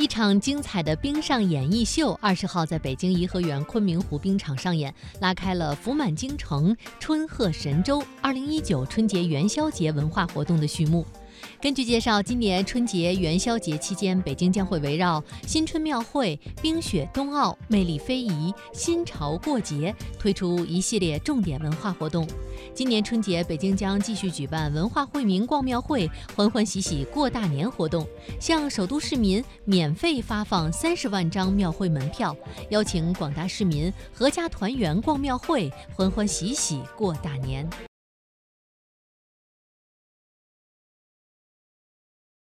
一场精彩的冰上演艺秀，二十号在北京颐和园昆明湖冰场上演，拉开了“福满京城，春贺神州”二零一九春节元宵节文化活动的序幕。根据介绍，今年春节元宵节期间，北京将会围绕新春庙会、冰雪冬奥、魅力非遗、新潮过节，推出一系列重点文化活动。今年春节，北京将继续举办文化惠民逛庙会、欢欢喜喜过大年活动，向首都市民免费发放三十万张庙会门票，邀请广大市民阖家团圆逛庙会，欢欢喜喜过大年。